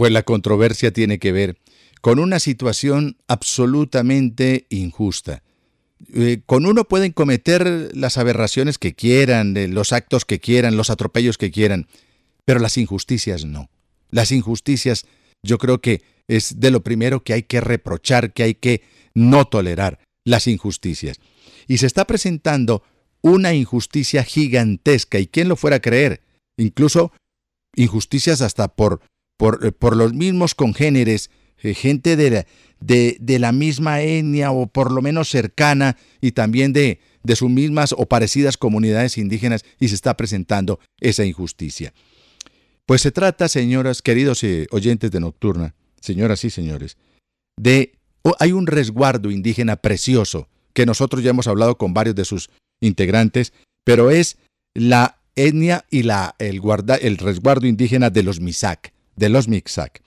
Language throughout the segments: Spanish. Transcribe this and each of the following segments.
Pues la controversia tiene que ver con una situación absolutamente injusta. Eh, con uno pueden cometer las aberraciones que quieran, los actos que quieran, los atropellos que quieran, pero las injusticias no. Las injusticias yo creo que es de lo primero que hay que reprochar, que hay que no tolerar, las injusticias. Y se está presentando una injusticia gigantesca, y quién lo fuera a creer, incluso injusticias hasta por, por, eh, por los mismos congéneres, gente de la, de, la misma etnia o por lo menos cercana y también de, de sus mismas o parecidas comunidades indígenas y se está presentando esa injusticia. Pues se trata, señoras, queridos eh, oyentes de Nocturna, señoras y señores, de... hay un resguardo indígena precioso que nosotros ya hemos hablado con varios de sus integrantes, pero es la etnia y la, el, guarda, el resguardo indígena de los Misak, de los Mixac.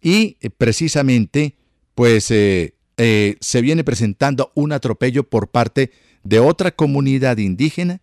Y eh, precisamente, pues eh, eh, se viene presentando un atropello por parte de otra comunidad indígena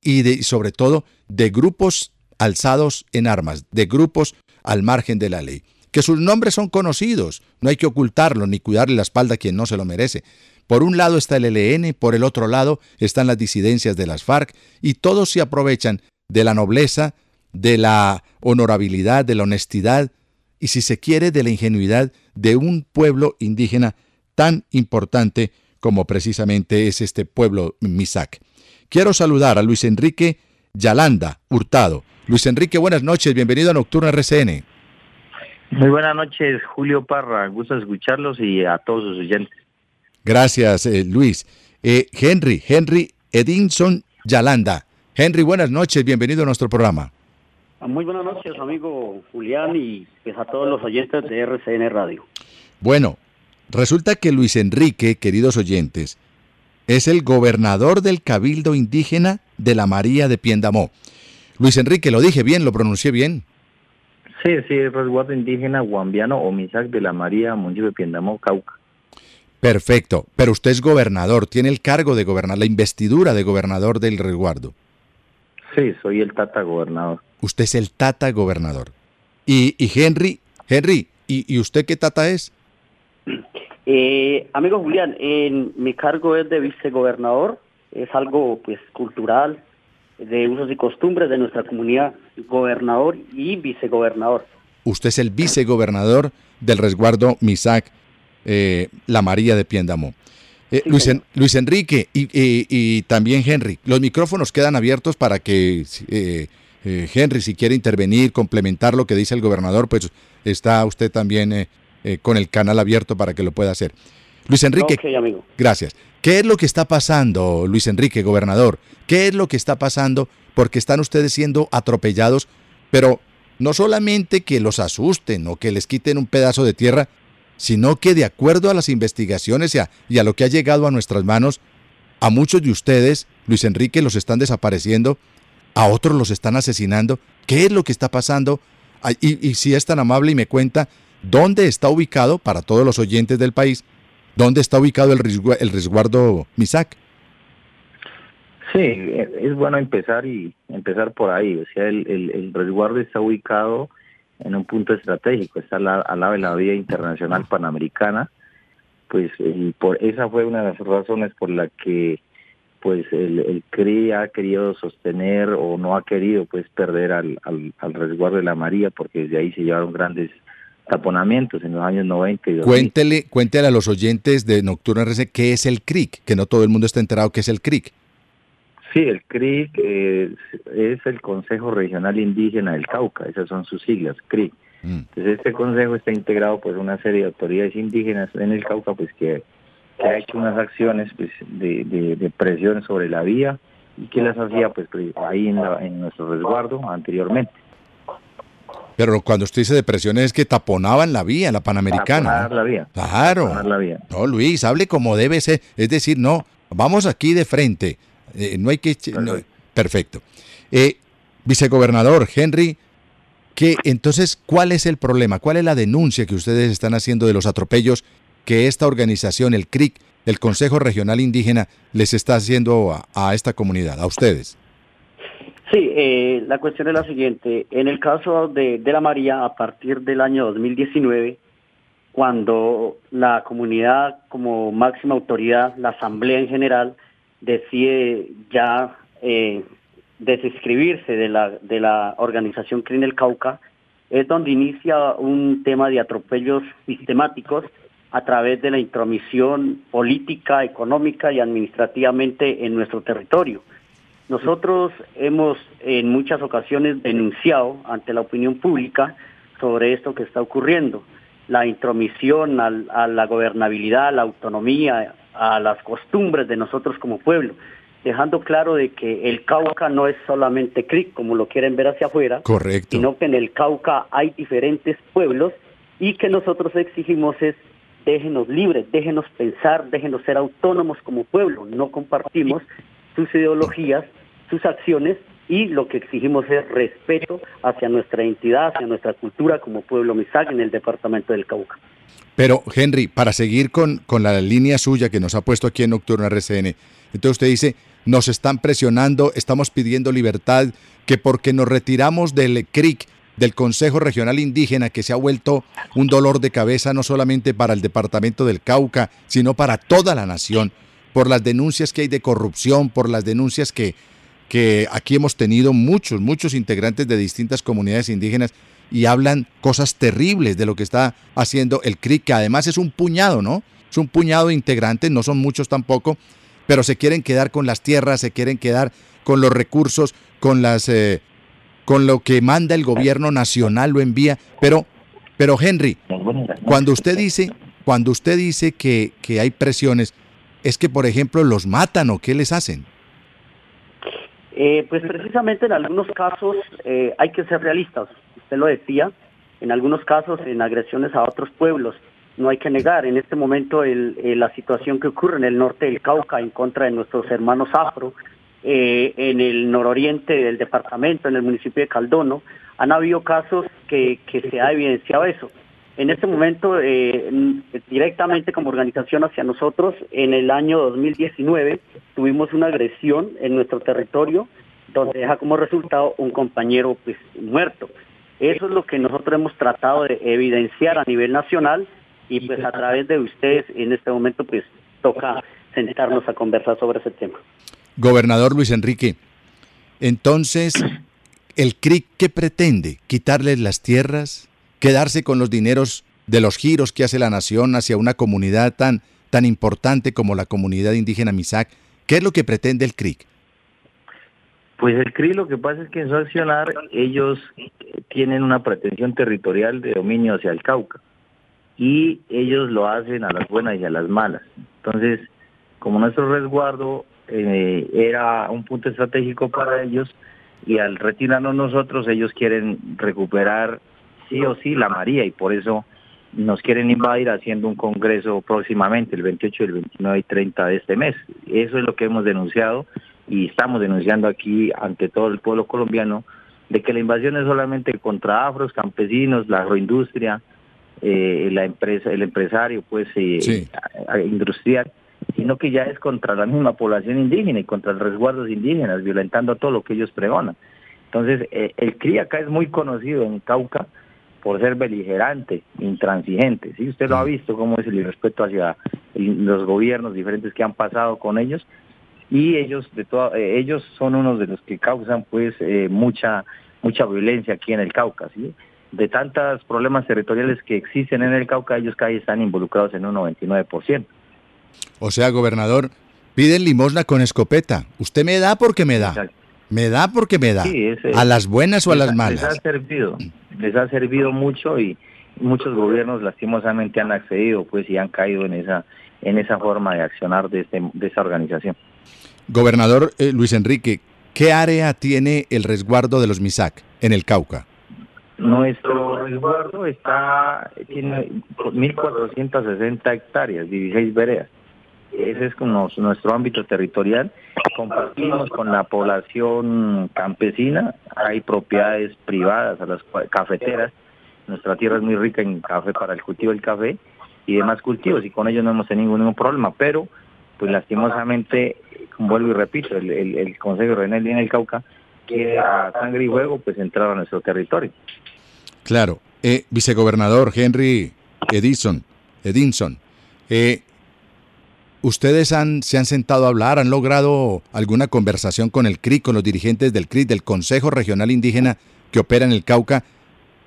y de, sobre todo de grupos alzados en armas, de grupos al margen de la ley. Que sus nombres son conocidos, no hay que ocultarlo ni cuidarle la espalda a quien no se lo merece. Por un lado está el ELN, por el otro lado están las disidencias de las FARC y todos se aprovechan de la nobleza, de la honorabilidad, de la honestidad y si se quiere de la ingenuidad de un pueblo indígena tan importante como precisamente es este pueblo Misak. Quiero saludar a Luis Enrique Yalanda Hurtado. Luis Enrique, buenas noches, bienvenido a Nocturna RCN. Muy buenas noches, Julio Parra, gusto escucharlos y a todos sus oyentes. Gracias, eh, Luis. Eh, Henry, Henry Edinson Yalanda. Henry, buenas noches, bienvenido a nuestro programa. Ah, muy buenas noches, amigo Julián, y pues, a todos los oyentes de RCN Radio. Bueno, resulta que Luis Enrique, queridos oyentes, es el gobernador del Cabildo Indígena de la María de Piendamó. Luis Enrique, lo dije bien, lo pronuncié bien. Sí, sí, el resguardo indígena guambiano o Misac de la María, municipio de Piendamó, Cauca. Perfecto, pero usted es gobernador, tiene el cargo de gobernar, la investidura de gobernador del resguardo. Sí, soy el tata gobernador. Usted es el tata gobernador. Y, y Henry, Henry, ¿y, ¿y, usted qué tata es? Eh, amigo Julián, mi cargo es de vicegobernador, es algo pues cultural, de usos y costumbres de nuestra comunidad, gobernador y vicegobernador. Usted es el vicegobernador del resguardo MISAC eh, la María de Piendamó. Eh, Luis, Luis, Enrique y, y, también Henry, los micrófonos quedan abiertos para que eh, Henry, si quiere intervenir, complementar lo que dice el gobernador, pues está usted también con el canal abierto para que lo pueda hacer. Luis Enrique, amigo. gracias. ¿Qué es lo que está pasando, Luis Enrique, gobernador? ¿Qué es lo que está pasando? Porque están ustedes siendo atropellados, pero no solamente que los asusten o que les quiten un pedazo de tierra, sino que de acuerdo a las investigaciones y a, y a, lo que ha llegado a nuestras manos, a muchos de ustedes, Luis Enrique, los están desapareciendo, a otros los están asesinando. ¿Qué es lo que está pasando? Y, si es tan amable y me cuenta, ¿dónde está ubicado, para todos los oyentes del país, dónde está ubicado el, resguardo, el MISAC? Sí, es bueno empezar y empezar por ahí. O sea, el, el, resguardo está ubicado en un punto estratégico, está al, lado de la vía internacional panamericana, pues y por esa fue una de las razones por la que pues el, el CRI ha querido sostener o no ha querido pues perder al, al, al resguardo de la María porque desde ahí se llevaron grandes taponamientos en los años 90 y 2000. Cuéntele, cuéntele a los oyentes de Nocturna RC qué es el CRIC, que no todo el mundo está enterado qué es el CRIC. Sí, el CRIC eh, es el Consejo Regional Indígena del Cauca, esas son sus siglas, CRIC. Mm. Entonces este consejo está integrado por una serie de autoridades indígenas en el Cauca, pues que, que ha hecho unas acciones pues, de, de, de, presión sobre la vía y que las hacía pues ahí en, la, en nuestro resguardo anteriormente. Pero cuando usted dice depresión es que taponaban la vía, la panamericana. Taponar la vía. Claro. Taponar la vía. No, Luis, hable como debe ser. Es decir, no, vamos aquí de frente. Eh, no hay que... No, perfecto. Eh, vicegobernador Henry, que entonces, ¿cuál es el problema? ¿Cuál es la denuncia que ustedes están haciendo de los atropellos que esta organización, el CRIC, el Consejo Regional Indígena, les está haciendo a, esta comunidad, a ustedes? Sí, eh, la cuestión es la siguiente. En el caso de, de la María, a partir del año 2019, cuando la comunidad como máxima autoridad, la asamblea en general, decide ya eh, desescribirse de la, de la organización CRIN el Cauca, es donde inicia un tema de atropellos sistemáticos a través de la intromisión política, económica y administrativamente en nuestro territorio. Nosotros hemos en muchas ocasiones denunciado ante la opinión pública sobre esto que está ocurriendo la intromisión a la gobernabilidad, a la autonomía, a las costumbres de nosotros como pueblo, dejando claro de que el Cauca no es solamente CRIC, como lo quieren ver hacia afuera, Correcto. sino que en el Cauca hay diferentes pueblos y que nosotros exigimos es déjenos libres, déjenos pensar, déjenos ser autónomos como pueblo, no compartimos sus ideologías, sus acciones y lo que exigimos es respeto hacia nuestra identidad, hacia nuestra cultura como pueblo Misak en el departamento del Cauca. Pero, Henry, para seguir con, con la línea suya que nos ha puesto aquí en Nocturno RCN, entonces usted dice, nos están presionando, estamos pidiendo libertad, que porque nos retiramos del CRIC, del Consejo Regional Indígena, que se ha vuelto un dolor de cabeza no solamente para el departamento del Cauca, sino para toda la nación, por las denuncias que hay de corrupción, por las denuncias que, que aquí hemos tenido muchos, muchos integrantes de distintas comunidades indígenas y hablan cosas terribles de lo que está haciendo el CRIC, que además es un puñado, ¿no? Es un puñado de integrantes, no son muchos tampoco, pero se quieren quedar con las tierras, se quieren quedar con los recursos, con las eh, con lo que manda el gobierno nacional, lo envía, pero pero Henry, cuando usted dice, cuando usted dice que, que hay presiones, es que por ejemplo los matan o qué les hacen? Eh, pues precisamente en algunos casos eh, hay que ser realistas, usted lo decía, en algunos casos en agresiones a otros pueblos. No hay que negar en este momento el, eh, la situación que ocurre en el norte del Cauca en contra de nuestros hermanos afro, en el nororiente del departamento, en el municipio de Caldono, han habido casos que, que se ha evidenciado eso. En este momento, eh, directamente como organización hacia nosotros, en el año 2019 tuvimos una agresión en nuestro territorio donde deja como resultado un compañero pues, muerto. Eso es lo que nosotros hemos tratado de evidenciar a nivel nacional y pues a través de ustedes en este momento pues toca sentarnos a conversar sobre ese tema. Gobernador Luis Enrique, entonces, ¿el CRIC qué pretende? ¿Quitarles las tierras? quedarse con los dineros de los giros que hace la nación hacia una comunidad tan, tan importante como la comunidad indígena Misak. ¿Qué es lo que pretende el CRIC? Pues el CRIC lo que pasa es que en su accionar ellos tienen una pretensión territorial de dominio hacia el Cauca y ellos lo hacen a las buenas y a las malas. Entonces, como nuestro resguardo eh, era un punto estratégico para ellos y al retirarnos nosotros ellos quieren recuperar sí o sí la María y por eso nos quieren invadir haciendo un congreso próximamente, el 28, el 29 y 30 de este mes. Eso es lo que hemos denunciado y estamos denunciando aquí ante todo el pueblo colombiano de que la invasión es solamente contra afros, campesinos, la agroindustria, eh, la empresa, el empresario pues eh, industrial, sino que ya es contra la misma población indígena y contra los resguardos indígenas, violentando todo lo que ellos pregonan. Entonces, eh, el CRI acá es muy conocido en Cauca, por ser beligerante, intransigente. ¿sí? Usted lo ha mm. visto cómo es el irrespeto hacia los gobiernos diferentes que han pasado con ellos y ellos de todo, eh, ellos son unos de los que causan pues eh, mucha mucha violencia aquí en el Cauca, ¿sí? De tantos problemas territoriales que existen en el Cauca, ellos casi están involucrados en un 99%. O sea, gobernador, piden limosna con escopeta. Usted me da porque me da. Me da porque me da. a las buenas o a las malas. Les ha servido, les ha servido mucho y muchos gobiernos lastimosamente han accedido pues y han caído en esa en esa forma de accionar de, este, de esa organización. Gobernador eh, Luis Enrique, ¿qué área tiene el resguardo de los MISAC en el Cauca? Nuestro resguardo está tiene 1.460 hectáreas, 16 veredas. Ese es como nuestro ámbito territorial. Compartimos con la población campesina, hay propiedades privadas a las cafeteras. Nuestra tierra es muy rica en café para el cultivo del café y demás cultivos y con ellos no hemos tenido ningún problema, pero pues lastimosamente, vuelvo y repito, el, el, Consejo Regional en el Cauca quiera sangre y juego, pues entrar a nuestro territorio. Claro. Eh, vicegobernador Henry Edison, Edinson, eh, ¿ustedes han, se han sentado a hablar, han logrado alguna conversación con el CRI, con los dirigentes del CRI, del Consejo Regional Indígena que opera en el Cauca?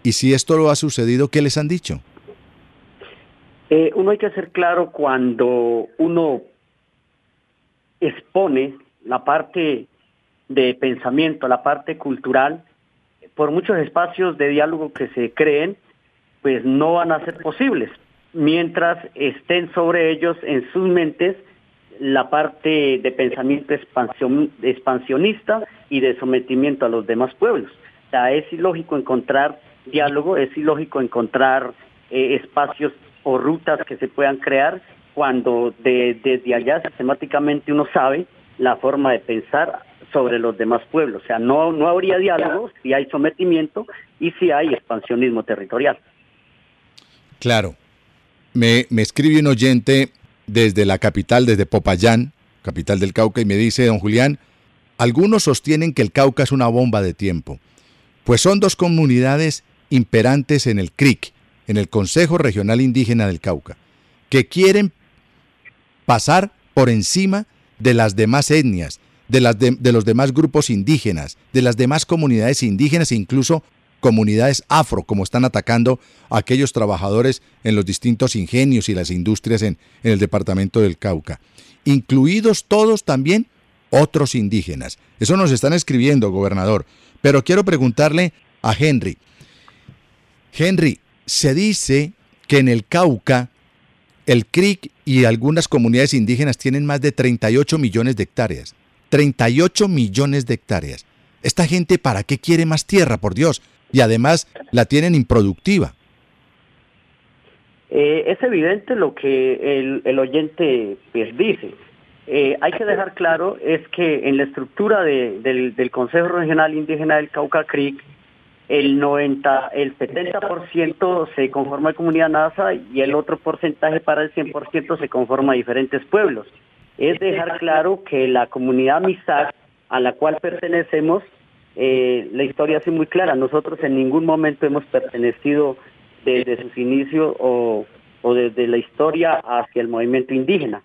Y si esto lo ha sucedido, ¿qué les han dicho? Eh, uno hay que ser claro cuando uno expone la parte de pensamiento, la parte cultural, por muchos espacios de diálogo que se creen, pues no van a ser posibles, mientras estén sobre ellos en sus mentes la parte de pensamiento expansionista y de sometimiento a los demás pueblos. O sea, es ilógico encontrar diálogo, es ilógico encontrar eh, espacios o rutas que se puedan crear cuando desde allá sistemáticamente uno sabe la forma de pensar sobre los demás pueblos. O sea, no, no habría diálogo si hay sometimiento y si hay expansionismo territorial. Claro. Me, me escribe un oyente desde la capital, desde Popayán, capital del Cauca, y me dice, don Julián, algunos sostienen que el Cauca es una bomba de tiempo, pues son dos comunidades imperantes en el CRIC, en el Consejo Regional Indígena del Cauca, que quieren pasar por encima de las demás etnias, de, las de, los demás grupos indígenas, de las demás comunidades indígenas e incluso comunidades afro, como están atacando a aquellos trabajadores en los distintos ingenios y las industrias en, el departamento del Cauca, incluidos todos también otros indígenas. Eso nos están escribiendo, gobernador. Pero quiero preguntarle a Henry. Henry, se dice que en el Cauca el CRIC y algunas comunidades indígenas tienen más de 38 millones de hectáreas. 38 millones de hectáreas. Esta gente, ¿para qué quiere más tierra, por Dios? Y además la tienen improductiva. Eh, es evidente lo que el, oyente pues, dice. Eh, hay que dejar claro es que en la estructura del, Consejo Regional Indígena del Cauca CRIC, el 90, el 70% se conforma de comunidad NASA y el otro porcentaje para el 100% se conforma de diferentes pueblos. Es dejar claro que la comunidad MISAC a la cual pertenecemos, eh, la historia es muy clara. Nosotros en ningún momento hemos pertenecido desde sus inicios o, desde la historia hacia el movimiento indígena.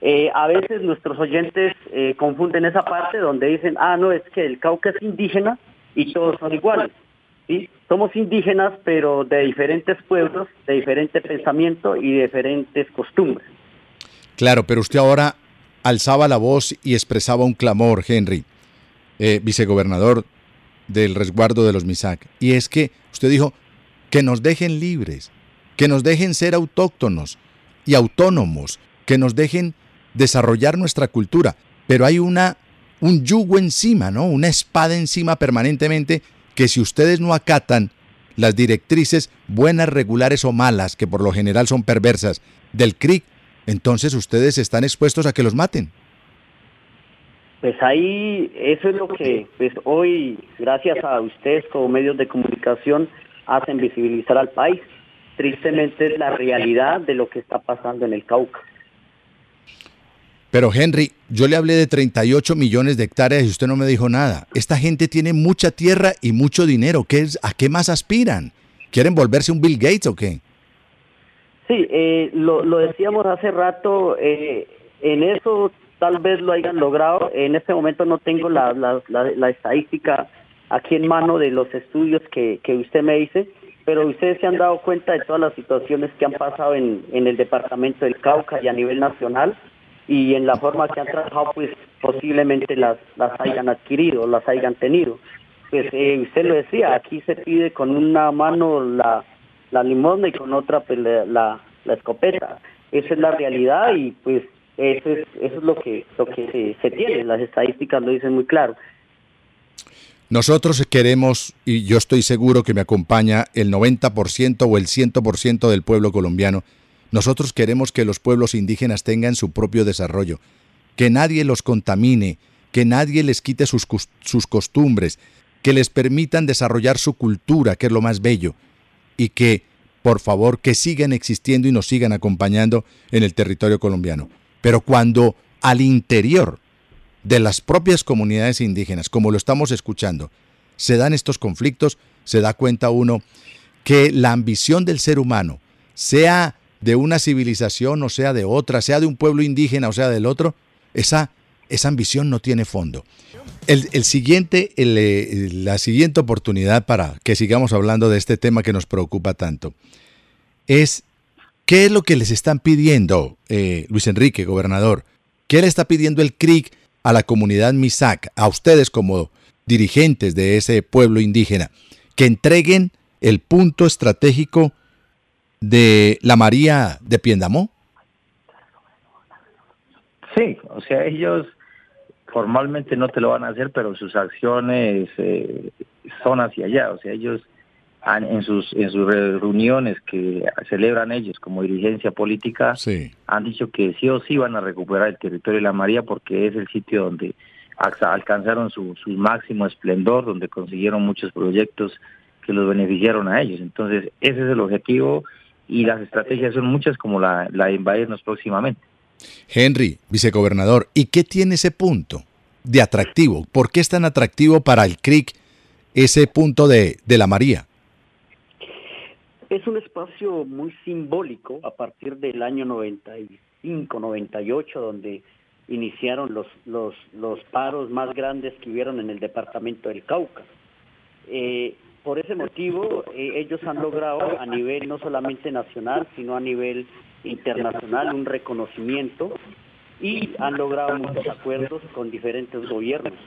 Eh, a veces nuestros oyentes eh, confunden esa parte donde dicen, ah, no, es que el Cauca es indígena y todos son iguales. ¿sí? Somos indígenas, pero de diferentes pueblos, de diferente pensamiento y diferentes costumbres. Claro, pero usted ahora alzaba la voz y expresaba un clamor, Henry, eh, vicegobernador del resguardo de los MISAC. Y es que usted dijo que nos dejen libres, que nos dejen ser autóctonos y autónomos, que nos dejen desarrollar nuestra cultura. Pero hay una, un yugo encima, ¿no? Una espada encima permanentemente que si ustedes no acatan las directrices buenas, regulares o malas, que por lo general son perversas, del CRIC, entonces ustedes están expuestos a que los maten. Pues ahí, eso es lo que pues hoy, gracias a ustedes como medios de comunicación, hacen visibilizar al país. Tristemente es la realidad de lo que está pasando en el Cauca. Pero Henry, yo le hablé de 38 millones de hectáreas y usted no me dijo nada. Esta gente tiene mucha tierra y mucho dinero. ¿Qué es, ¿A qué más aspiran? ¿Quieren volverse un Bill Gates o qué? Sí, eh, lo, decíamos hace rato, eh, en eso tal vez lo hayan logrado. En este momento no tengo la, la, estadística aquí en mano de los estudios que, que, usted me dice, pero ustedes se han dado cuenta de todas las situaciones que han pasado en, en el departamento del Cauca y a nivel nacional y en la forma que han trabajado, pues posiblemente las, las hayan adquirido, las hayan tenido. Pues eh, usted lo decía, aquí se pide con una mano la, la limosna y con otra pues, la, la, escopeta. Esa es la realidad y pues eso es, eso es lo que, lo que se, tiene, las estadísticas lo dicen muy claro. Nosotros queremos, y yo estoy seguro que me acompaña el 90% o el 100% del pueblo colombiano, nosotros queremos que los pueblos indígenas tengan su propio desarrollo, que nadie los contamine, que nadie les quite sus, sus costumbres, que les permitan desarrollar su cultura, que es lo más bello, y que, por favor, que sigan existiendo y nos sigan acompañando en el territorio colombiano. Pero cuando al interior de las propias comunidades indígenas, como lo estamos escuchando, se dan estos conflictos, se da cuenta uno que la ambición del ser humano, sea de una civilización o sea de otra, sea de un pueblo indígena o sea del otro, esa, esa ambición no tiene fondo. El, siguiente, eh, la siguiente oportunidad para que sigamos hablando de este tema que nos preocupa tanto es qué es lo que les están pidiendo, eh, Luis Enrique, gobernador. ¿Qué le está pidiendo el CRIC a la comunidad MISAC, a ustedes como dirigentes de ese pueblo indígena, que entreguen el punto estratégico de la María de Piendamó? Sí, o sea, ellos formalmente no te lo van a hacer, pero sus acciones eh, son hacia allá. O sea, ellos en sus en sus reuniones que celebran ellos como dirigencia política han dicho que sí o sí van a recuperar el territorio de la María porque es el sitio donde alcanzaron su, su máximo esplendor, donde consiguieron muchos proyectos que los beneficiaron a ellos. Entonces, ese es el objetivo y las estrategias son muchas como la, la de invadirnos próximamente. Henry, vicegobernador, ¿y qué tiene ese punto de atractivo? ¿Por qué es tan atractivo para el CRIC ese punto de, de la María? Es un espacio muy simbólico a partir del año 95, 98, donde iniciaron los, los, los paros más grandes que hubieron en el departamento del Cauca. Eh, por ese motivo, eh, ellos han logrado a nivel no solamente nacional, sino a nivel internacional un reconocimiento y han logrado muchos acuerdos con diferentes gobiernos.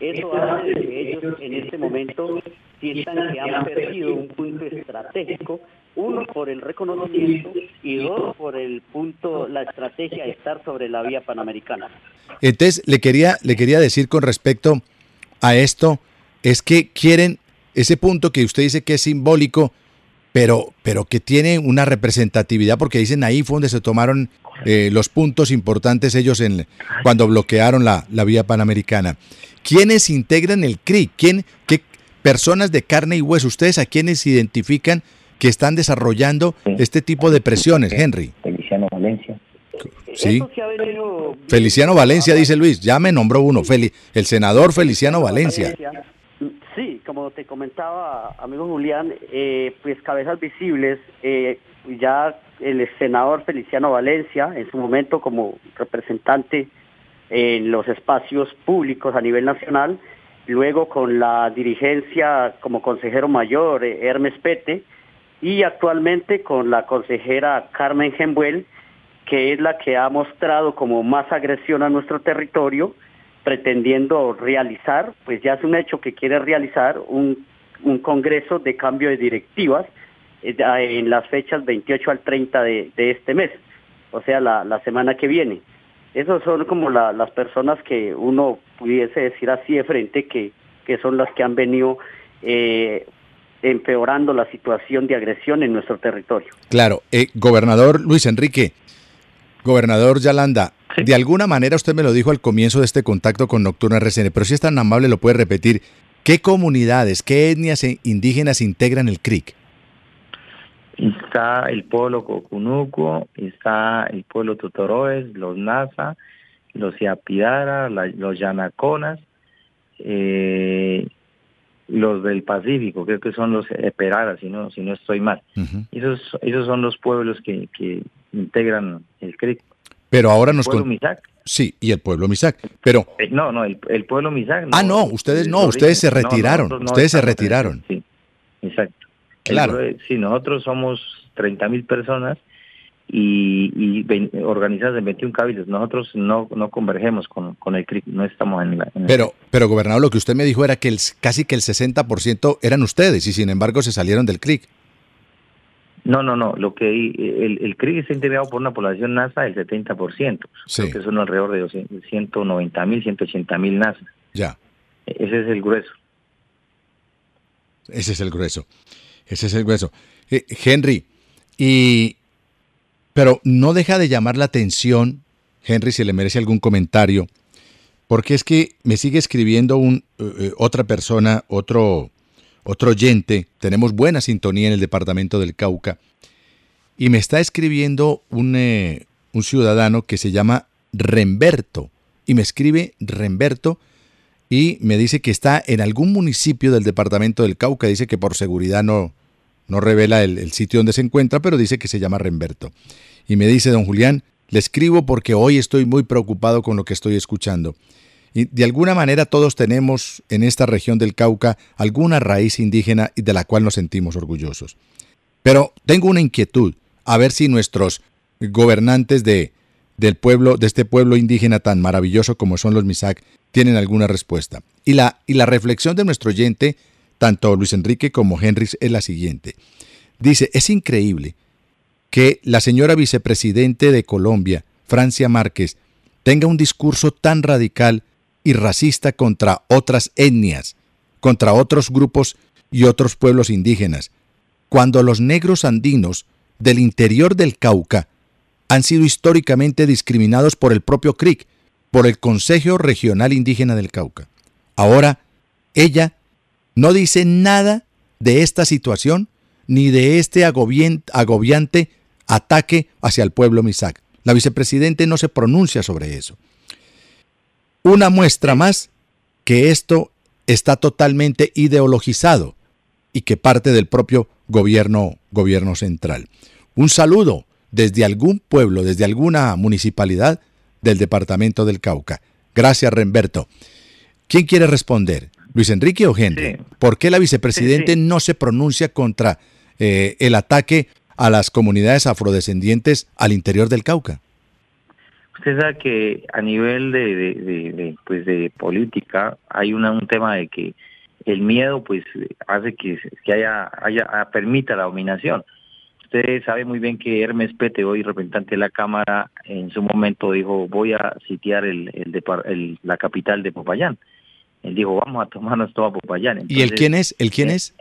Eso hace que ellos en este momento sientan que han perdido un punto estratégico, uno por el reconocimiento y dos por el punto, la estrategia de estar sobre la vía panamericana. Entonces, le quería, le quería decir con respecto a esto, es que quieren ese punto que usted dice que es simbólico, pero, pero que tiene una representatividad, porque dicen ahí fue donde se tomaron eh, los puntos importantes ellos en cuando bloquearon la, la vía panamericana. ¿Quiénes integran el CRI? ¿Quién, ¿Qué personas de carne y hueso? ¿Ustedes a quiénes identifican que están desarrollando este tipo de presiones, Henry? Feliciano Valencia. Sí. Feliciano Valencia, dice Luis. Ya me nombró uno. el senador Feliciano Valencia. Sí, como te comentaba, amigo Julián, eh, pues cabezas visibles, eh, ya el senador Feliciano Valencia, en su momento como representante en los espacios públicos a nivel nacional, luego con la dirigencia como consejero mayor eh, Hermes Pete y actualmente con la consejera Carmen Gembuel, que es la que ha mostrado como más agresión a nuestro territorio, pretendiendo realizar, pues ya es un hecho que quiere realizar un, un congreso de cambio de directivas en las fechas 28 al 30 de, de este mes, o sea, la, la semana que viene. Esas son como las personas que uno pudiese decir así de frente que, que son las que han venido eh, empeorando la situación de agresión en nuestro territorio. Claro, eh, gobernador Luis Enrique, gobernador Yalanda, de alguna manera usted me lo dijo al comienzo de este contacto con Nocturna RCN, pero si es tan amable lo puede repetir, ¿qué comunidades, qué etnias indígenas integran el CRIC? Está el pueblo Cocunuco, está el pueblo Totoroes, los Nasa, los Iapidara, los Yanaconas, eh, los del Pacífico, creo que son los Eperaras, si no, si no estoy mal. esos, esos son los pueblos que, que integran el CRIC. Pero ahora nos... pueblo Misac. Sí, y el pueblo Misac. Pero... Eh, no, no, el, pueblo Misac. ah, no, ustedes no, ustedes se retiraron. ustedes se retiraron. Sí, exacto. Claro. sí, nosotros somos 30 mil personas y, y organizadas en 21 cabildos. Nosotros no, no convergemos con, con el CRIC, no estamos en la... pero, pero, gobernador, lo que usted me dijo era que el, casi que el 60% eran ustedes y sin embargo se salieron del CRIC. No, no, no. Lo que el, el CRIC está integrado por una población NASA del 70%. Sí. que son alrededor de 190 mil, 180 mil NASA. Ya. Ese es el grueso. Ese es el grueso. Ese es el grueso. Eh, Henry, y pero no deja de llamar la atención, Henry, si le merece algún comentario, porque es que me sigue escribiendo un, eh, eh, otra persona, otro, otro oyente, tenemos buena sintonía en el departamento del Cauca, y me está escribiendo un, un ciudadano que se llama Remberto, y me escribe Remberto y me dice que está en algún municipio del departamento del Cauca. Dice que por seguridad no, no revela el, sitio donde se encuentra, pero dice que se llama Remberto. Y me dice, don Julián, le escribo porque hoy estoy muy preocupado con lo que estoy escuchando. Y de alguna manera todos tenemos en esta región del Cauca alguna raíz indígena y de la cual nos sentimos orgullosos. Pero tengo una inquietud, a ver si nuestros gobernantes de, del pueblo, de este pueblo indígena tan maravilloso como son los Misak, tienen alguna respuesta. Y la, y la reflexión de nuestro oyente, tanto Luis Enrique como Henry, es la siguiente. Dice, es increíble que la señora vicepresidente de Colombia, Francia Márquez, tenga un discurso tan radical y racista contra otras etnias, contra otros grupos y otros pueblos indígenas, cuando los negros andinos del interior del Cauca han sido históricamente discriminados por el propio CRIC, por el Consejo Regional Indígena del Cauca. Ahora, ella no dice nada de esta situación ni de este agobiante ataque hacia el pueblo Misak. La vicepresidente no se pronuncia sobre eso. Una muestra más que esto está totalmente ideologizado y que parte del propio gobierno, gobierno central. Un saludo desde algún pueblo, desde alguna municipalidad del departamento del Cauca. Gracias, Remberto. ¿Quién quiere responder? ¿Luis Enrique o Henry? ¿Por qué la vicepresidente no se pronuncia contra eh, el ataque a las comunidades afrodescendientes al interior del Cauca? Usted sabe que a nivel de, pues de política hay una, un tema de que el miedo pues hace que, que haya, haya permita la dominación. Usted sabe muy bien que Hermes Pete, hoy representante de la Cámara, en su momento dijo voy a sitiar el, el, la capital de Popayán. Él dijo vamos a tomarnos todo a Popayán. ¿Y el quién es? ¿El quién eh, es?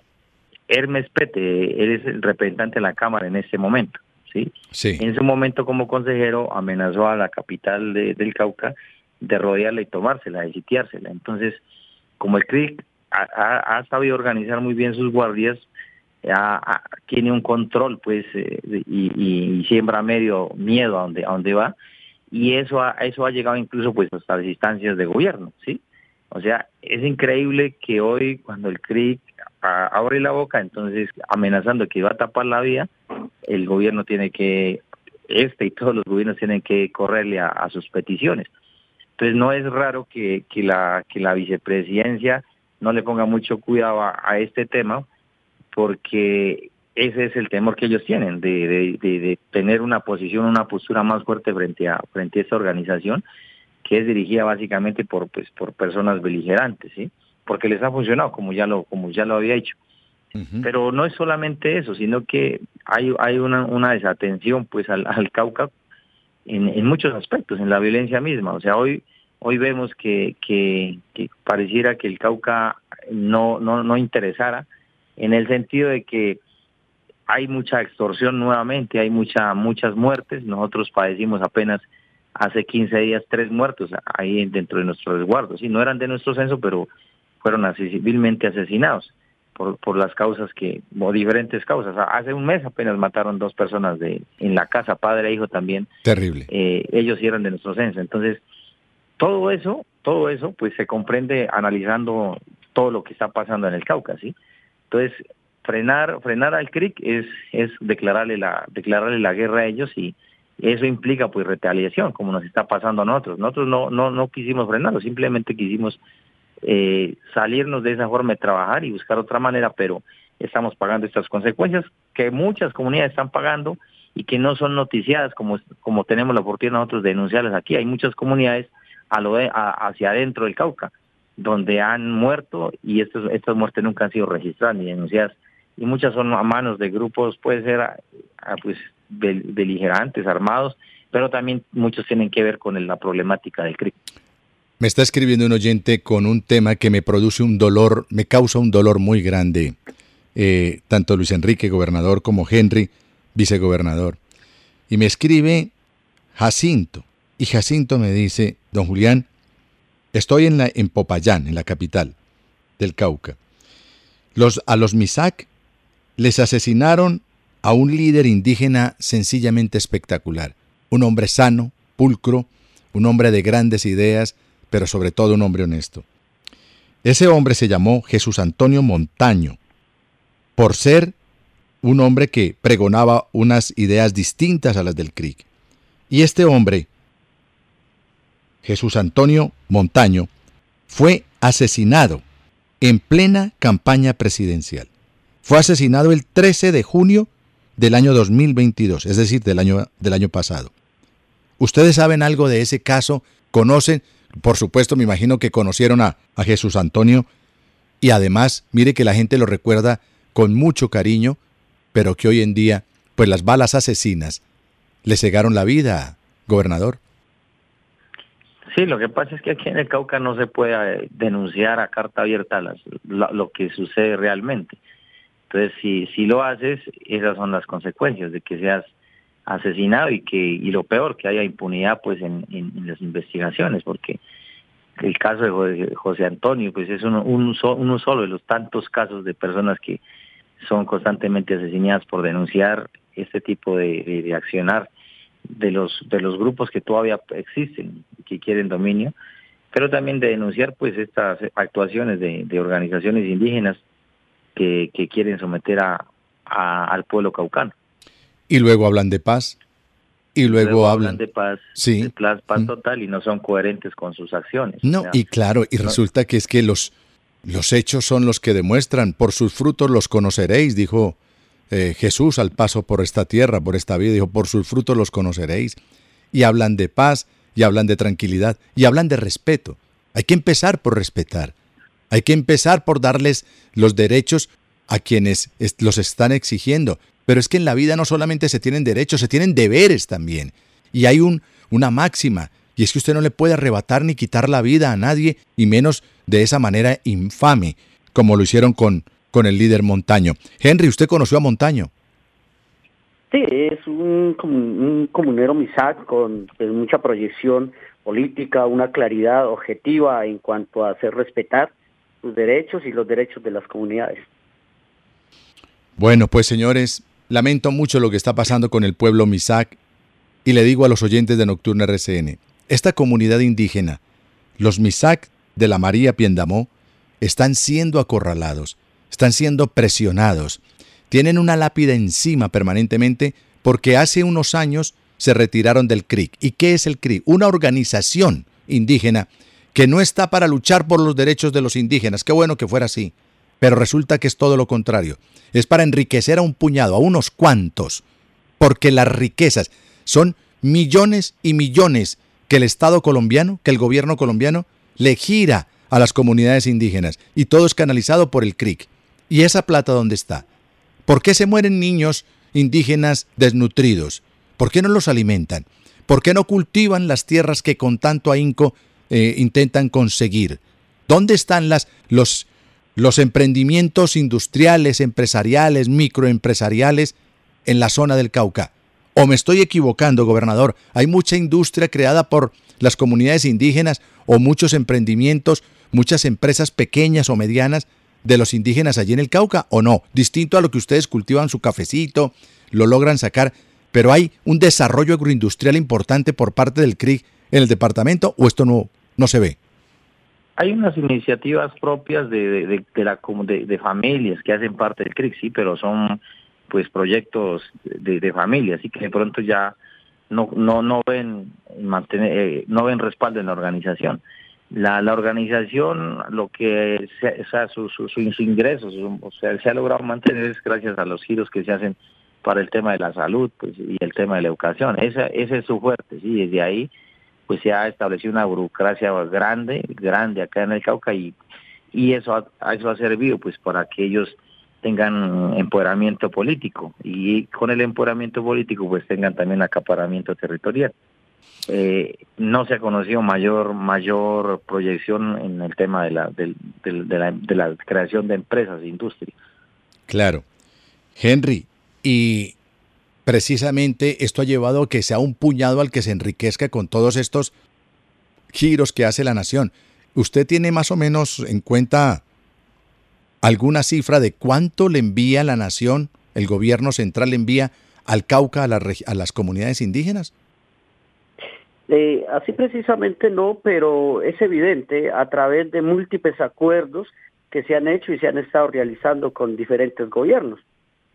Hermes Pete, él es el representante de la Cámara en este momento. ¿sí? Sí. En su momento como consejero amenazó a la capital de, del Cauca de rodearla y tomársela, de sitiársela. Entonces, como el CRIC ha, sabido organizar muy bien sus guardias, tiene un control pues eh, y, siembra medio miedo a donde, a donde va y eso ha, eso ha llegado incluso pues hasta las instancias de gobierno, ¿sí? O sea, es increíble que hoy cuando el CRIC abre la boca, entonces amenazando que va a tapar la vía, el gobierno tiene que, este y todos los gobiernos tienen que correrle a, sus peticiones. Entonces no es raro que, que, la, que la vicepresidencia no le ponga mucho cuidado a, este tema, porque ese es el temor que ellos tienen, de, de, tener una posición, una postura más fuerte frente a, frente a esta organización, que es dirigida básicamente por, pues, por personas beligerantes, ¿sí? porque les ha funcionado, como ya lo, como ya lo había hecho. Pero no es solamente eso, sino que hay, hay una, una desatención pues al, al Cauca en, en muchos aspectos, en la violencia misma. O sea, hoy hoy vemos que, que, pareciera que el Cauca no, no, no interesara, en el sentido de que hay mucha extorsión nuevamente, hay mucha, muchas muertes, nosotros padecimos apenas hace 15 días tres muertos ahí dentro de nuestro resguardo, sí, no eran de nuestro censo, pero fueron así civilmente asesinados por, por las causas que, o diferentes causas. Hace un mes apenas mataron dos personas de en la casa, padre e hijo también. Terrible. Eh, ellos eran de nuestro censo. Entonces, todo eso, todo eso, pues se comprende analizando todo lo que está pasando en el Cauca, ¿sí? Entonces, frenar, frenar al CRIC es, es declararle la, declararle la guerra a ellos y eso implica pues retaliación, como nos está pasando a nosotros. Nosotros no, no, no quisimos frenarlo, simplemente quisimos eh, salirnos de esa forma de trabajar y buscar otra manera, pero estamos pagando estas consecuencias que muchas comunidades están pagando y que no son noticiadas como, como tenemos la oportunidad nosotros de denunciarlas aquí. Hay muchas comunidades hacia adentro del Cauca, donde han muerto y estos, estas muertes nunca han sido registradas ni denunciadas. Y muchas son a manos de grupos, puede ser pues beligerantes, armados, pero también muchos tienen que ver con la problemática del crimen. Me está escribiendo un oyente con un tema que me produce un dolor, me causa un dolor muy grande. Eh, tanto Luis Enrique, gobernador, como Henry, vicegobernador. Y me escribe Jacinto. Y Jacinto me dice, don Julián, estoy en, la, en Popayán, en la capital del Cauca. Los, a los Misak les asesinaron a un líder indígena sencillamente espectacular, un hombre sano, pulcro, un hombre de grandes ideas, pero sobre todo un hombre honesto. Ese hombre se llamó Jesús Antonio Montaño, por ser un hombre que pregonaba unas ideas distintas a las del CRIC. Y este hombre, Jesús Antonio Montaño, fue asesinado en plena campaña presidencial. Fue asesinado el 13 de junio del año 2022, es decir, del año, del año pasado. ¿Ustedes saben algo de ese caso? ¿Conocen? Por supuesto, me imagino que conocieron a, a Jesús Antonio y además, mire que la gente lo recuerda con mucho cariño, pero que hoy en día, pues las balas asesinas le cegaron la vida, gobernador. Sí, lo que pasa es que aquí en el Cauca no se puede eh, denunciar a carta abierta las, lo, que sucede realmente. Entonces, si, si lo haces, esas son las consecuencias de que seas asesinado y que y lo peor, que haya impunidad pues en, las investigaciones, porque el caso de José Antonio pues es uno, uno, solo de los tantos casos de personas que son constantemente asesinadas por denunciar este tipo de, de accionar de los de los grupos que todavía existen que quieren dominio pero también de denunciar pues estas actuaciones de, de organizaciones indígenas que, que quieren someter a, al pueblo caucano y luego hablan de paz y luego, hablan de paz, sí. de paz, mm. total y no son coherentes con sus acciones. No, y claro, y resulta que es que los, los hechos son los que demuestran, por sus frutos los conoceréis, dijo eh, Jesús al paso por esta tierra, por esta vida, dijo, por sus frutos los conoceréis. Y hablan de paz, y hablan de tranquilidad, y hablan de respeto. Hay que empezar por respetar. Hay que empezar por darles los derechos a quienes los están exigiendo. Pero es que en la vida no solamente se tienen derechos, se tienen deberes también. Y hay un, una máxima, y es que usted no le puede arrebatar ni quitar la vida a nadie, y menos de esa manera infame, como lo hicieron con, con el líder Montaño. Henry, ¿usted conoció a Montaño? Sí, es un, un comunero MISAC con pues, mucha proyección política, una claridad objetiva en cuanto a hacer respetar sus derechos y los derechos de las comunidades. Bueno, pues señores, lamento mucho lo que está pasando con el pueblo MISAC y le digo a los oyentes de Nocturna RCN, esta comunidad indígena, los MISAC de la María Piendamó, están siendo acorralados están siendo presionados. Tienen una lápida encima permanentemente porque hace unos años se retiraron del CRIC. ¿Y qué es el CRIC? Una organización indígena que no está para luchar por los derechos de los indígenas. Qué bueno que fuera así. Pero resulta que es todo lo contrario. Es para enriquecer a un puñado, a unos cuantos. Porque las riquezas son millones y millones que el Estado colombiano, que el gobierno colombiano le gira a las comunidades indígenas. Y todo es canalizado por el CRIC. ¿Y esa plata dónde está? ¿Por qué se mueren niños indígenas desnutridos? ¿Por qué no los alimentan? ¿Por qué no cultivan las tierras que con tanto ahínco eh, intentan conseguir? ¿Dónde están las, los, los emprendimientos industriales, empresariales, microempresariales en la zona del Cauca? ¿O me estoy equivocando, gobernador? Hay mucha industria creada por las comunidades indígenas o muchos emprendimientos, muchas empresas pequeñas o medianas de los indígenas allí en el Cauca o no? Distinto a lo que ustedes cultivan su cafecito, lo logran sacar, pero hay un desarrollo agroindustrial importante por parte del CRIC en el departamento o esto no, no se ve. Hay unas iniciativas propias de, de, de, familias que hacen parte del CRIC, sí, pero son pues proyectos de, familia, así que de pronto ya no no no ven mantener eh, no ven respaldo en la organización la, la organización lo que o sea, su, su, ingresos o sea, se ha logrado mantener es gracias a los giros que se hacen para el tema de la salud pues, y el tema de la educación ese, ese es su fuerte sí desde ahí pues se ha establecido una burocracia grande grande acá en el Cauca y y eso ha, eso ha servido pues para que ellos tengan empoderamiento político y con el empoderamiento político pues tengan también acaparamiento territorial eh, no se ha conocido mayor mayor proyección en el tema de la, de, la, de la creación de empresas, de industria. Claro. Henry, y precisamente esto ha llevado a que sea un puñado al que se enriquezca con todos estos giros que hace la nación. ¿Usted tiene más o menos en cuenta alguna cifra de cuánto le envía la nación, el gobierno central le envía al Cauca, a, las comunidades indígenas? Eh, así precisamente no, pero es evidente a través de múltiples acuerdos que se han hecho y se han estado realizando con diferentes gobiernos.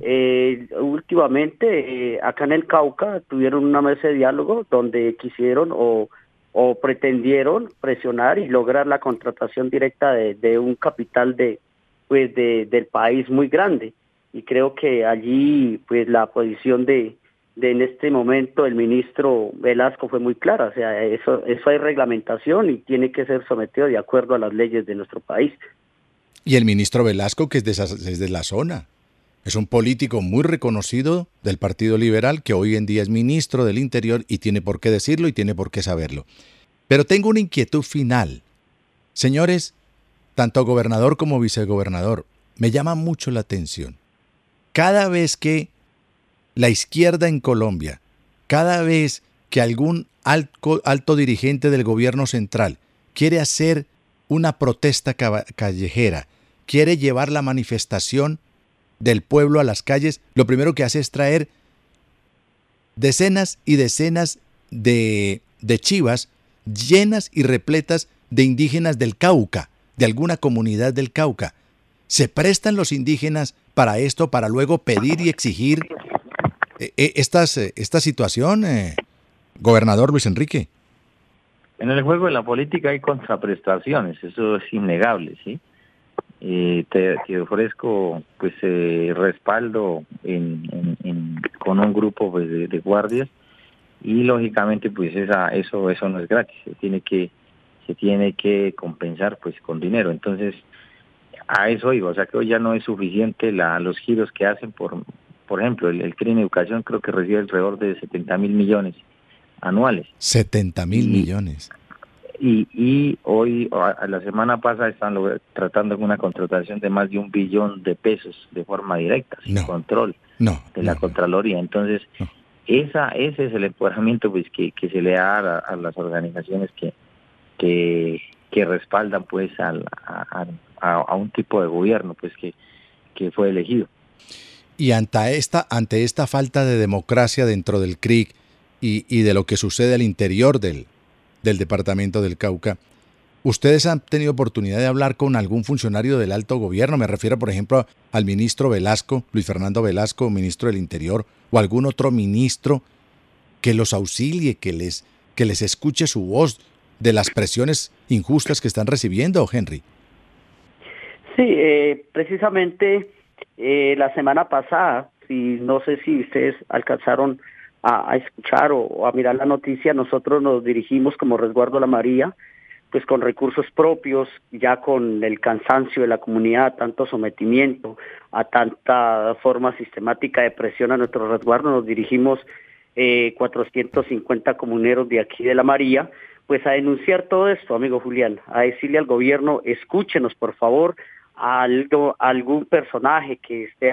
Eh, últimamente, eh, acá en el Cauca, tuvieron una mesa de diálogo donde quisieron o, o pretendieron presionar y lograr la contratación directa de, un capital de, pues de, del país muy grande. Y creo que allí, pues la posición de, de en este momento el ministro Velasco fue muy clara, o sea, eso, eso hay reglamentación y tiene que ser sometido de acuerdo a las leyes de nuestro país. Y el ministro Velasco, que es de, es de la zona, es un político muy reconocido del Partido Liberal que hoy en día es ministro del Interior y tiene por qué decirlo y tiene por qué saberlo. Pero tengo una inquietud final. Señores, tanto gobernador como vicegobernador, me llama mucho la atención. Cada vez que la izquierda en Colombia, cada vez que algún alto, alto dirigente del gobierno central quiere hacer una protesta callejera, quiere llevar la manifestación del pueblo a las calles, lo primero que hace es traer decenas y decenas de, de chivas llenas y repletas de indígenas del Cauca, de alguna comunidad del Cauca. ¿Se prestan los indígenas para esto, para luego pedir y exigir eh, eh, estas, eh, esta situación, gobernador Luis Enrique? En el juego de la política hay contraprestaciones, eso es innegable, ¿sí? Te, ofrezco pues respaldo con un grupo pues, de, guardias y lógicamente pues esa, eso eso no es gratis, se tiene que se tiene que compensar pues con dinero, entonces a eso iba, o sea que hoy ya no es suficiente la, los giros que hacen por por ejemplo, el, el CRIM Educación creo que recibe alrededor de 70 mil millones anuales. 70 mil millones. Y, y hoy, a la semana pasada, están tratando con una contratación de más de un billón de pesos de forma directa, sin control de la Contraloría. Entonces, esa ese es el empoderamiento pues que, que se le da a, las organizaciones que, que, respaldan pues al, a, a, un tipo de gobierno pues que, que fue elegido. Y ante esta, ante esta falta de democracia dentro del CRIC y, y de lo que sucede al interior del, del departamento del Cauca, ¿ustedes han tenido oportunidad de hablar con algún funcionario del alto gobierno? Me refiero, por ejemplo, al ministro Velasco, Luis Fernando Velasco, ministro del Interior, o algún otro ministro que los auxilie, que les, que les escuche su voz de las presiones injustas que están recibiendo, Henry. Sí, eh, precisamente eh, la semana pasada, si no sé si ustedes alcanzaron a, escuchar o, a mirar la noticia, nosotros nos dirigimos como resguardo a la María, pues con recursos propios, ya con el cansancio de la comunidad, tanto sometimiento, a tanta forma sistemática de presión a nuestro resguardo, nos dirigimos eh, 450 comuneros de aquí de la María, pues a denunciar todo esto, amigo Julián, a decirle al gobierno, escúchenos por favor, algo, algún personaje que esté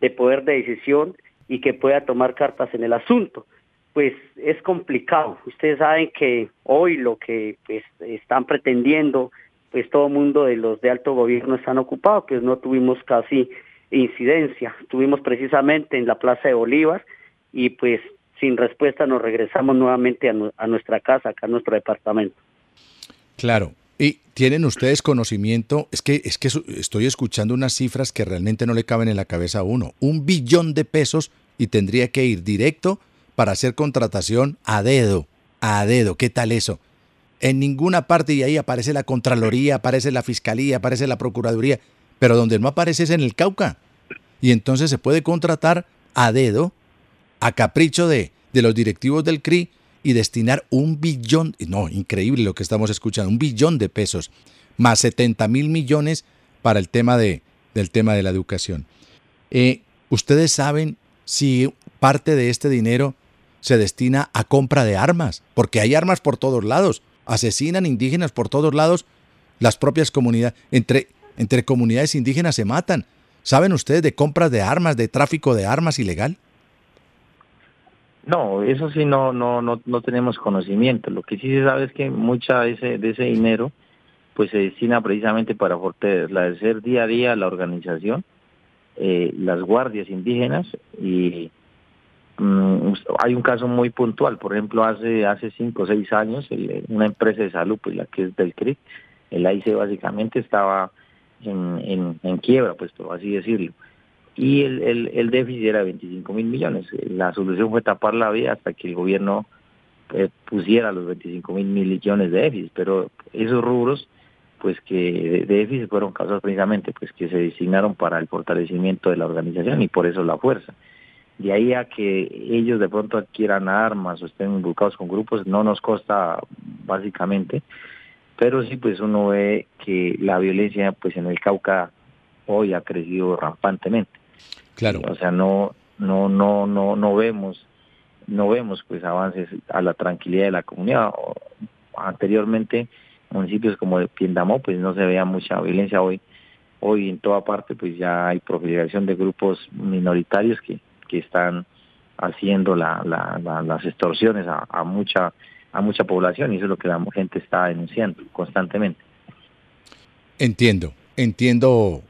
de poder de decisión y que pueda tomar cartas en el asunto. Pues es complicado. Ustedes saben que hoy lo que pues, están pretendiendo, pues todo mundo de los de alto gobierno están ocupados, pues no tuvimos casi incidencia. Estuvimos precisamente en la Plaza de Bolívar y pues sin respuesta nos regresamos nuevamente a, a nuestra casa, acá a nuestro departamento. Claro, tienen ustedes conocimiento, es que, es que estoy escuchando unas cifras que realmente no le caben en la cabeza a uno. Un billón de pesos y tendría que ir directo para hacer contratación a dedo, a dedo. ¿Qué tal eso? En ninguna parte y ahí aparece la Contraloría, aparece la Fiscalía, aparece la Procuraduría, pero donde no aparece es en el Cauca. Y entonces se puede contratar a dedo, a capricho de, de los directivos del CRI, y destinar un billón, no, increíble lo que estamos escuchando, un billón de pesos, más 70 mil millones para el tema de, del tema de la educación. Eh, ¿Ustedes saben si parte de este dinero se destina a compra de armas? Porque hay armas por todos lados, asesinan indígenas por todos lados, las propias comunidades, entre, entre comunidades indígenas se matan. ¿Saben ustedes de compras de armas, de tráfico de armas ilegal? No, eso sí no, no, no, no tenemos conocimiento. Lo que sí se sabe es que mucha de ese, de ese dinero pues se destina precisamente para fortalecer día a día la organización, eh, las guardias indígenas y mm, hay un caso muy puntual, por ejemplo, hace hace cinco o seis años, una empresa de salud, pues la que es del CRIC, el AIC básicamente estaba en, en, quiebra, pues por así decirlo. Y el, déficit era 25 mil millones. La solución fue tapar la vía hasta que el gobierno eh, pusiera los 25 mil millones de déficit, pero esos rubros pues que de, déficit fueron causas precisamente pues que se designaron para el fortalecimiento de la organización y por eso la fuerza. De ahí a que ellos de pronto adquieran armas o estén involucrados con grupos, no nos costa básicamente, pero sí pues uno ve que la violencia pues en el Cauca hoy ha crecido rampantemente. Claro. O sea, no no no no no vemos no vemos pues avances a la tranquilidad de la comunidad. Anteriormente municipios como de Piendamó pues no se veía mucha violencia hoy hoy en toda parte pues ya hay proliferación de grupos minoritarios que, que están haciendo la, las extorsiones a mucha a mucha población y eso es lo que la gente está denunciando constantemente. Entiendo, entiendo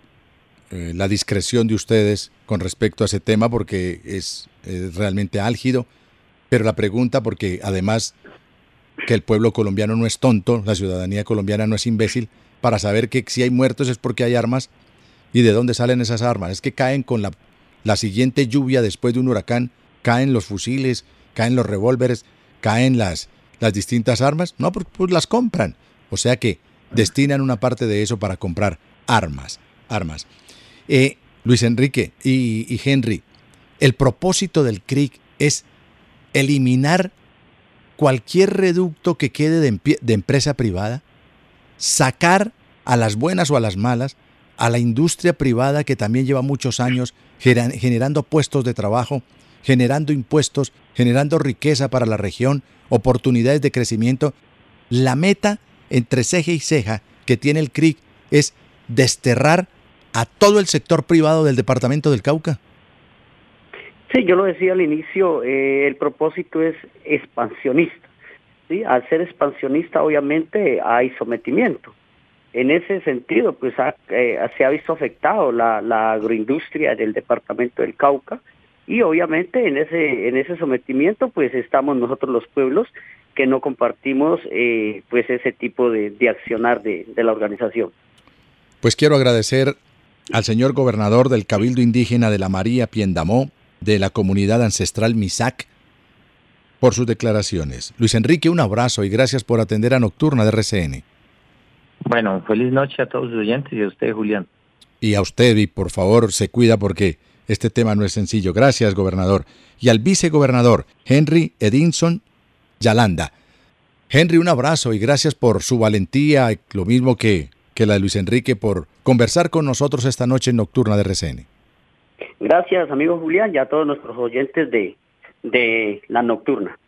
eh, la discreción de ustedes con respecto a ese tema porque es, realmente álgido, pero la pregunta, porque además que el pueblo colombiano no es tonto, la ciudadanía colombiana no es imbécil, para saber que si hay muertos es porque hay armas y de dónde salen esas armas. Es que caen con la, la siguiente lluvia después de un huracán, caen los fusiles, caen los revólveres, caen las, las distintas armas? No, pues, pues, las compran. O sea que destinan una parte de eso para comprar armas. Armas. Eh, Luis Enrique y, Henry, el propósito del CRIC es eliminar cualquier reducto que quede de, de, empresa privada, sacar a las buenas o a las malas, a la industria privada que también lleva muchos años generando puestos de trabajo, generando impuestos, generando riqueza para la región, oportunidades de crecimiento. La meta entre ceja y ceja que tiene el CRIC es desterrar a todo el sector privado del departamento del Cauca. Sí, yo lo decía al inicio, eh, el propósito es expansionista. ¿sí? Al ser expansionista, obviamente, hay sometimiento. En ese sentido, pues eh, se ha visto afectado la, la agroindustria del departamento del Cauca, y obviamente en ese en ese sometimiento pues estamos nosotros los pueblos que no compartimos eh, pues ese tipo de, accionar de, la organización. Pues quiero agradecer al señor gobernador del Cabildo Indígena de la María Piendamó, de la comunidad ancestral Misac, por sus declaraciones. Luis Enrique, un abrazo y gracias por atender a Nocturna de RCN. Bueno, feliz noche a todos los oyentes y a usted, Julián. Y a usted, y por favor, se cuida porque este tema no es sencillo. Gracias, gobernador. Y al vicegobernador, Henry Edinson Yalanda. Henry, un abrazo y gracias por su valentía, lo mismo que, que la de Luis Enrique, por conversar con nosotros esta noche Nocturna de RCN. Gracias, amigo Julián, y a todos nuestros oyentes de, de la Nocturna.